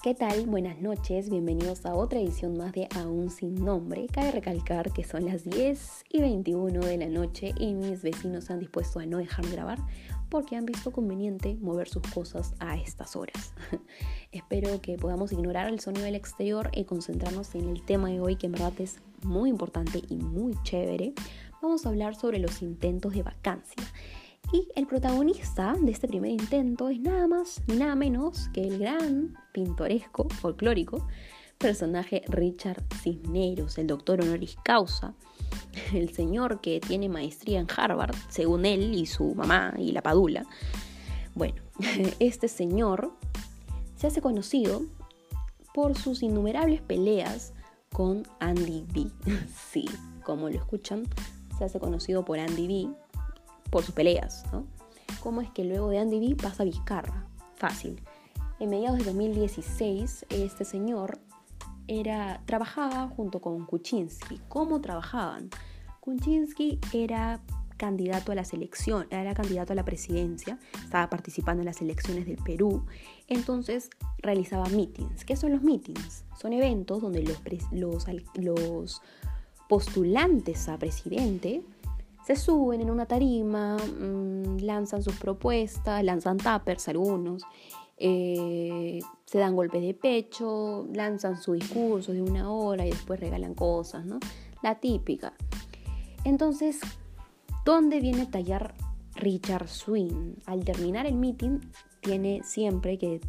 ¿Qué tal? Buenas noches, bienvenidos a otra edición más de Aún sin nombre. Cabe recalcar que son las 10 y 21 de la noche y mis vecinos se han dispuesto a no dejarme grabar porque han visto conveniente mover sus cosas a estas horas. Espero que podamos ignorar el sonido del exterior y concentrarnos en el tema de hoy que en verdad es muy importante y muy chévere. Vamos a hablar sobre los intentos de vacancia. Y el protagonista de este primer intento es nada más ni nada menos que el gran, pintoresco, folclórico personaje Richard Cisneros, el doctor honoris causa, el señor que tiene maestría en Harvard, según él y su mamá y la padula. Bueno, este señor se hace conocido por sus innumerables peleas con Andy B. Sí, como lo escuchan, se hace conocido por Andy B por sus peleas, ¿no? ¿Cómo es que luego de Andy B pasa a Vizcarra? Fácil. En mediados de 2016, este señor era, trabajaba junto con Kuczynski. ¿Cómo trabajaban? Kuczynski era candidato a la selección, era candidato a la presidencia, estaba participando en las elecciones del Perú, entonces realizaba meetings. ¿Qué son los meetings? Son eventos donde los, los, los postulantes a presidente se suben en una tarima, mm, lanzan sus propuestas, lanzan tappers algunos, eh, se dan golpes de pecho, lanzan su discurso de una hora y después regalan cosas, ¿no? La típica. Entonces, ¿dónde viene a tallar Richard Swing? Al terminar el meeting, tiene siempre que,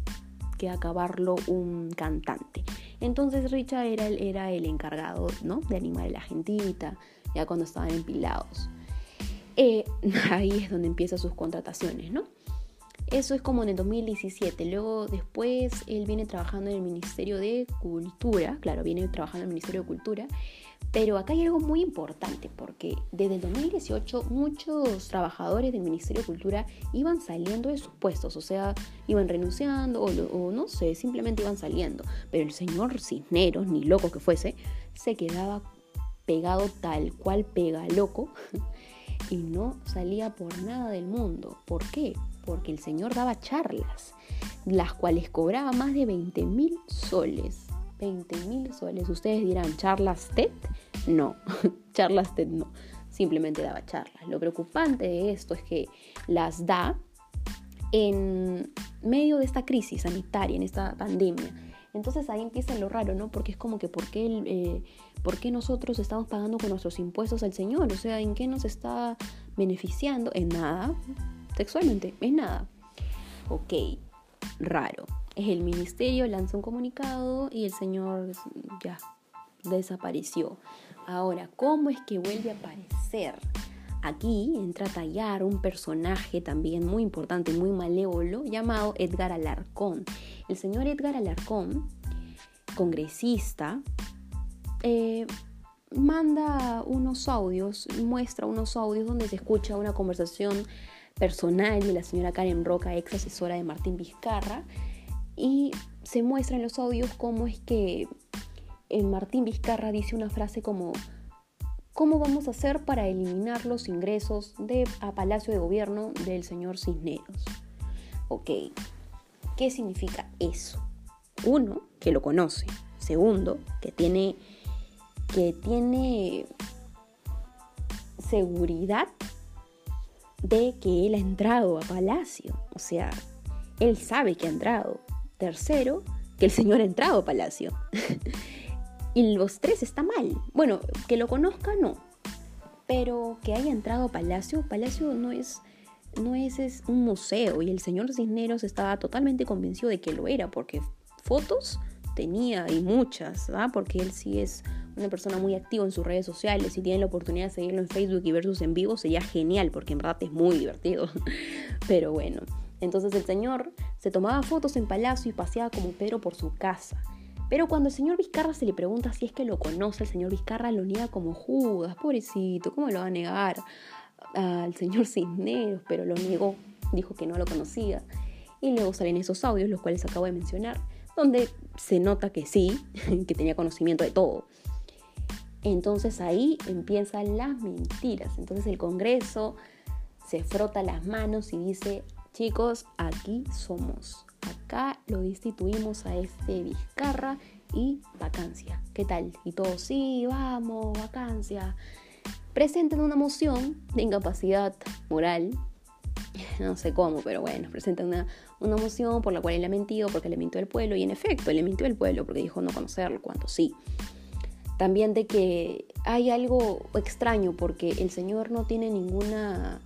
que acabarlo un cantante. Entonces Richard era el, era el encargado ¿no? de animar a la gentita, ya cuando estaban empilados. Eh, ahí es donde empiezan sus contrataciones, ¿no? Eso es como en el 2017. Luego después él viene trabajando en el Ministerio de Cultura, claro, viene trabajando en el Ministerio de Cultura, pero acá hay algo muy importante porque desde el 2018 muchos trabajadores del Ministerio de Cultura iban saliendo de sus puestos, o sea, iban renunciando o, no sé, simplemente iban saliendo. Pero el señor Cisneros, ni loco que fuese, se quedaba pegado tal cual pega loco y no salía por nada del mundo. ¿Por qué? Porque el señor daba charlas, las cuales cobraba más de 20 mil soles. 20 mil soles. Ustedes dirán, ¿charlas TED? No, charlas TED no. Simplemente daba charlas. Lo preocupante de esto es que las da en medio de esta crisis sanitaria, en esta pandemia entonces ahí empieza lo raro, ¿no? Porque es como que ¿por qué, eh, ¿por qué nosotros estamos pagando con nuestros impuestos al Señor? O sea, ¿en qué nos está beneficiando? En nada. Sexualmente, en nada. Ok, raro. El ministerio lanza un comunicado y el Señor ya desapareció. Ahora, ¿cómo es que vuelve a aparecer? Aquí entra a tallar un personaje también muy importante, muy malévolo, llamado Edgar Alarcón. El señor Edgar Alarcón, congresista, eh, manda unos audios, muestra unos audios donde se escucha una conversación personal de la señora Karen Roca, ex asesora de Martín Vizcarra, y se muestra en los audios cómo es que eh, Martín Vizcarra dice una frase como ¿Cómo vamos a hacer para eliminar los ingresos de, a Palacio de Gobierno del señor Cisneros? Ok, ¿qué significa eso? Uno, que lo conoce. Segundo, que tiene, que tiene seguridad de que él ha entrado a Palacio. O sea, él sabe que ha entrado. Tercero, que el señor ha entrado a Palacio. Y los tres está mal. Bueno, que lo conozca no. Pero que haya entrado a Palacio, Palacio no es, no es, es un museo. Y el señor Cisneros estaba totalmente convencido de que lo era, porque fotos tenía y muchas, ¿verdad? Porque él sí es una persona muy activa en sus redes sociales. Si tienen la oportunidad de seguirlo en Facebook y ver sus en vivo, sería genial, porque en verdad es muy divertido. Pero bueno, entonces el señor se tomaba fotos en Palacio y paseaba como Pedro por su casa. Pero cuando el señor Vizcarra se le pregunta si es que lo conoce, el señor Vizcarra lo niega como Judas, pobrecito, ¿cómo lo va a negar al señor Cisneros? Pero lo negó, dijo que no lo conocía. Y luego salen esos audios, los cuales acabo de mencionar, donde se nota que sí, que tenía conocimiento de todo. Entonces ahí empiezan las mentiras. Entonces el Congreso se frota las manos y dice, chicos, aquí somos acá lo destituimos a este Vizcarra y vacancia. ¿Qué tal? Y todos, sí, vamos, vacancia. Presentan una moción de incapacidad moral. No sé cómo, pero bueno, presentan una, una moción por la cual él ha mentido porque le mintió el pueblo. Y en efecto, le mintió el pueblo porque dijo no conocerlo, cuando sí. También de que hay algo extraño porque el señor no tiene ninguna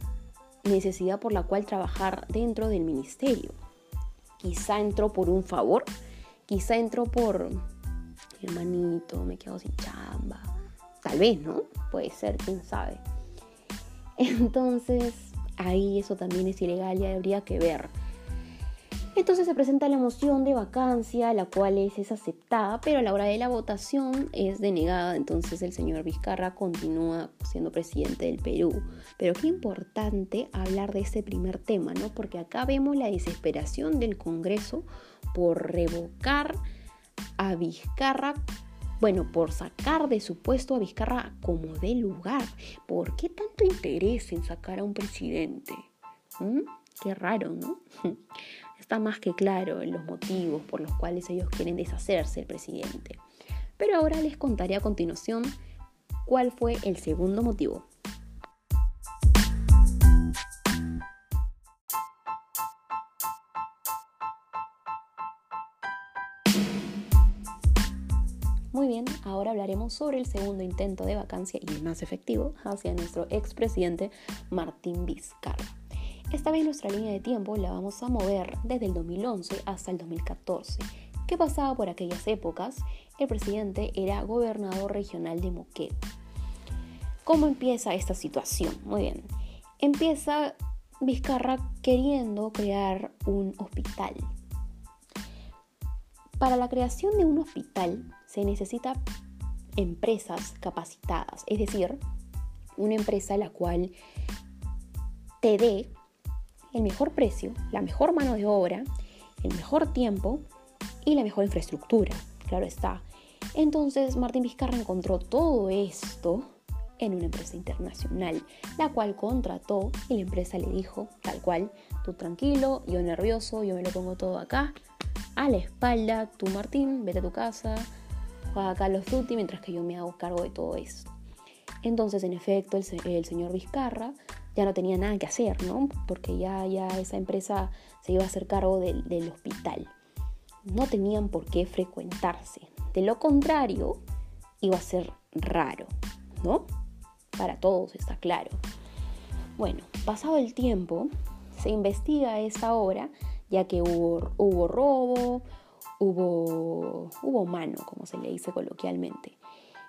necesidad por la cual trabajar dentro del ministerio. Quizá entró por un favor, quizá entró por hermanito, me quedo sin chamba. Tal vez, ¿no? Puede ser, quién sabe. Entonces, ahí eso también es ilegal y habría que ver. Entonces se presenta la moción de vacancia, la cual es, aceptada, pero a la hora de la votación es denegada. Entonces el señor Vizcarra continúa siendo presidente del Perú. Pero qué importante hablar de ese primer tema, ¿no? Porque acá vemos la desesperación del Congreso por revocar a Vizcarra, bueno, por sacar de su puesto a Vizcarra como de lugar. ¿Por qué tanto interés en sacar a un presidente? ¿Mm? Qué raro, ¿no? Está más que claro en los motivos por los cuales ellos quieren deshacerse del presidente. Pero ahora les contaré a continuación cuál fue el segundo motivo. Muy bien, ahora hablaremos sobre el segundo intento de vacancia y el más efectivo hacia nuestro expresidente Martín Vizcarra. Esta vez nuestra línea de tiempo la vamos a mover desde el 2011 hasta el 2014. ¿Qué pasaba por aquellas épocas? El presidente era gobernador regional de Moquegua. ¿Cómo empieza esta situación? Muy bien. Empieza Vizcarra queriendo crear un hospital. Para la creación de un hospital se necesita empresas capacitadas, es decir, una empresa la cual te dé el mejor precio, la mejor mano de obra, el mejor tiempo y la mejor infraestructura, claro está. Entonces Martín Vizcarra encontró todo esto en una empresa internacional, la cual contrató y la empresa le dijo, tal cual, tú tranquilo, yo nervioso, yo me lo pongo todo acá, a la espalda, tú Martín, vete a tu casa, juega a Carlos Duty mientras que yo me hago cargo de todo esto. Entonces, en efecto, el, el señor Vizcarra ya no tenía nada que hacer, ¿no? Porque ya, ya esa empresa se iba a hacer cargo del, del hospital. No tenían por qué frecuentarse. De lo contrario, iba a ser raro, ¿no? Para todos está claro. Bueno, pasado el tiempo, se investiga esa obra, ya que hubo, hubo robo, hubo, hubo mano, como se le dice coloquialmente.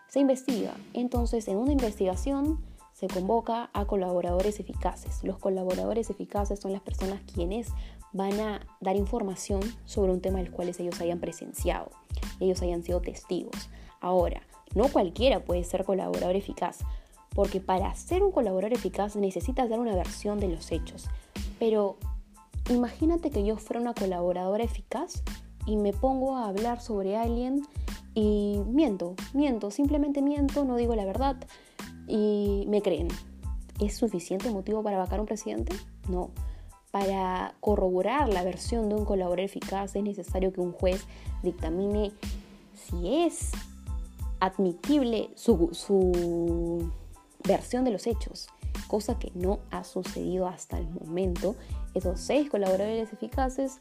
Se investiga. Entonces, en una investigación se convoca a colaboradores eficaces. Los colaboradores eficaces son las personas quienes van a dar información sobre un tema del cual ellos hayan presenciado, ellos hayan sido testigos. Ahora, no cualquiera puede ser colaborador eficaz, porque para ser un colaborador eficaz necesitas dar una versión de los hechos. Pero imagínate que yo fuera una colaboradora eficaz y me pongo a hablar sobre alguien y miento, miento, simplemente miento, no digo la verdad, y me creen. ¿Es suficiente motivo para vacar a un presidente? No. Para corroborar la versión de un colaborador eficaz es necesario que un juez dictamine si es admitible su, su versión de los hechos, cosa que no ha sucedido hasta el momento. Esos seis colaboradores eficaces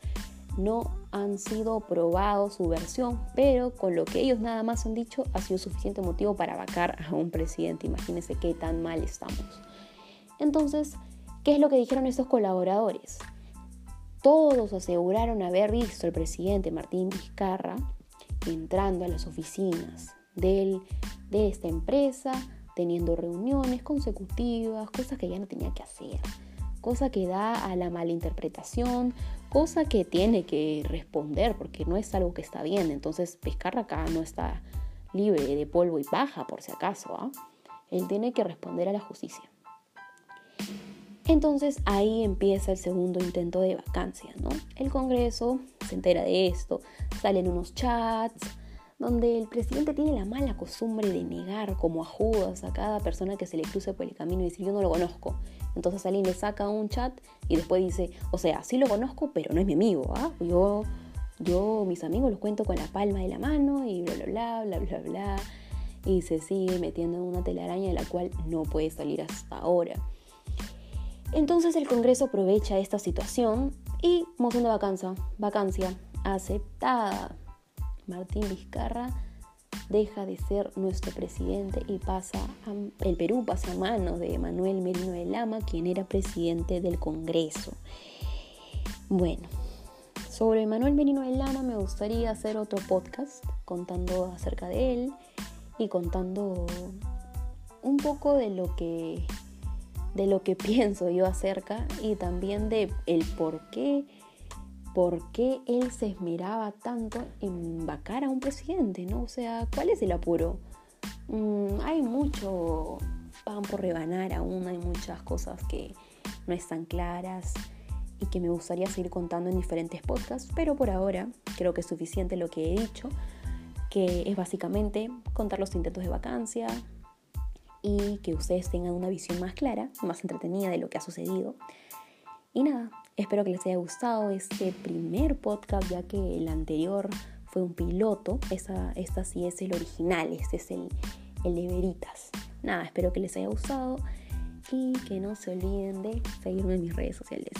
no han sido probados su versión, pero con lo que ellos nada más han dicho ha sido suficiente motivo para vacar a un presidente. Imagínense qué tan mal estamos. Entonces, ¿qué es lo que dijeron estos colaboradores? Todos aseguraron haber visto al presidente Martín Vizcarra entrando a las oficinas de esta empresa, teniendo reuniones consecutivas, cosas que ya no tenía que hacer cosa que da a la malinterpretación, cosa que tiene que responder porque no es algo que está bien. Entonces Pescarra acá no está libre de polvo y paja por si acaso. ¿ah? Él tiene que responder a la justicia. Entonces ahí empieza el segundo intento de vacancia, ¿no? El Congreso se entera de esto, salen unos chats, donde el presidente tiene la mala costumbre de negar como a a cada persona que se le cruce por el camino y decir yo no lo conozco. Entonces alguien le saca un chat y después dice, o sea, sí lo conozco, pero no es mi amigo, ¿ah? yo yo, mis amigos, los cuento con la palma de la mano y bla, bla, bla, bla, bla, bla. Y se sigue metiendo en una telaraña de la cual no puede salir hasta ahora. Entonces el Congreso aprovecha esta situación y moción de vacancia, vacancia aceptada. Martín Vizcarra deja de ser nuestro presidente y pasa el Perú pasa a manos de Manuel Merino de Lama, quien era presidente del Congreso. Bueno, sobre Manuel Merino de Lama me gustaría hacer otro podcast contando acerca de él y contando un poco de lo que de lo que pienso yo acerca y también de el por qué por qué él se esmeraba tanto en vacar a un presidente, ¿no? O sea, ¿cuál es el apuro? Mm, hay mucho pan por rebanar aún, hay muchas cosas que no están claras y que me gustaría seguir contando en diferentes podcasts, pero por ahora creo que es suficiente lo que he dicho, que es básicamente contar los intentos de vacancia y que ustedes tengan una visión más clara, más entretenida de lo que ha sucedido. Y nada, Espero que les haya gustado este primer podcast, ya que el anterior fue un piloto. Esa, esta sí es el original, este es el, el de Veritas. Nada, espero que les haya gustado y que no se olviden de seguirme en mis redes sociales.